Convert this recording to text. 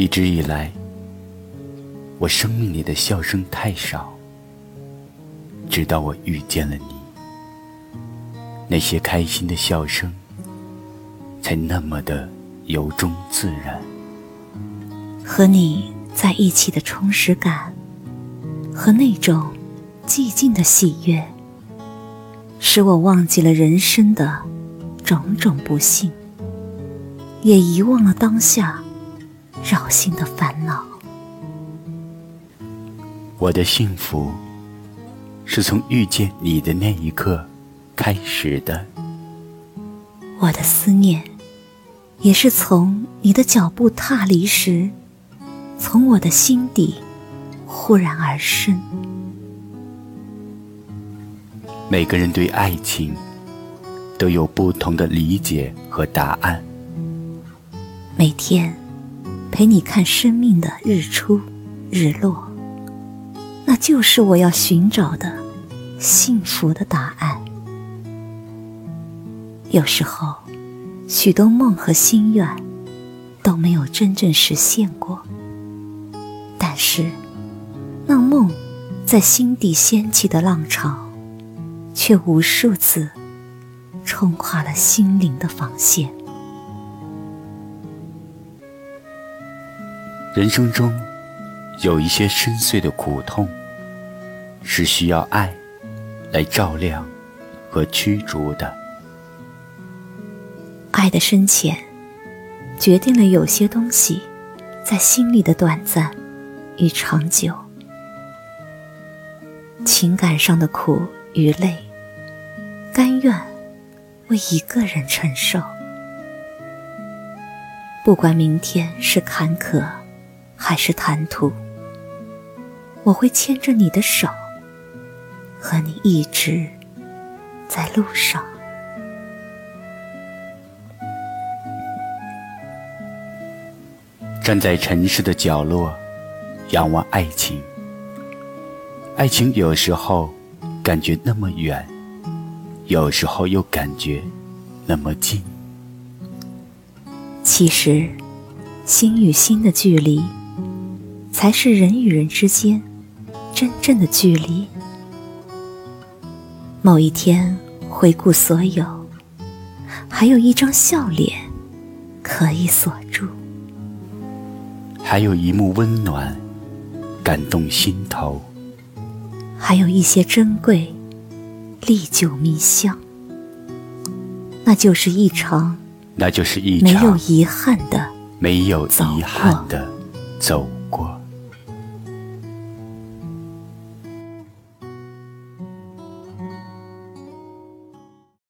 一直以来，我生命里的笑声太少，直到我遇见了你，那些开心的笑声才那么的由衷自然。和你在一起的充实感，和那种寂静的喜悦，使我忘记了人生的种种不幸，也遗忘了当下。扰心的烦恼。我的幸福是从遇见你的那一刻开始的。我的思念也是从你的脚步踏离时，从我的心底忽然而生。每个人对爱情都有不同的理解和答案。每天。陪你看生命的日出日落，那就是我要寻找的幸福的答案。有时候，许多梦和心愿都没有真正实现过，但是，那梦在心底掀起的浪潮，却无数次冲垮了心灵的防线。人生中有一些深邃的苦痛，是需要爱来照亮和驱逐的。爱的深浅，决定了有些东西在心里的短暂与长久。情感上的苦与累，甘愿为一个人承受，不管明天是坎坷。还是谈吐，我会牵着你的手，和你一直在路上。站在城市的角落，仰望爱情。爱情有时候感觉那么远，有时候又感觉那么近。其实，心与心的距离。才是人与人之间真正的距离。某一天回顾所有，还有一张笑脸可以锁住，还有一幕温暖感动心头，还有一些珍贵历久弥香。那就是一场，那就是一场没有遗憾的，没有遗憾的走。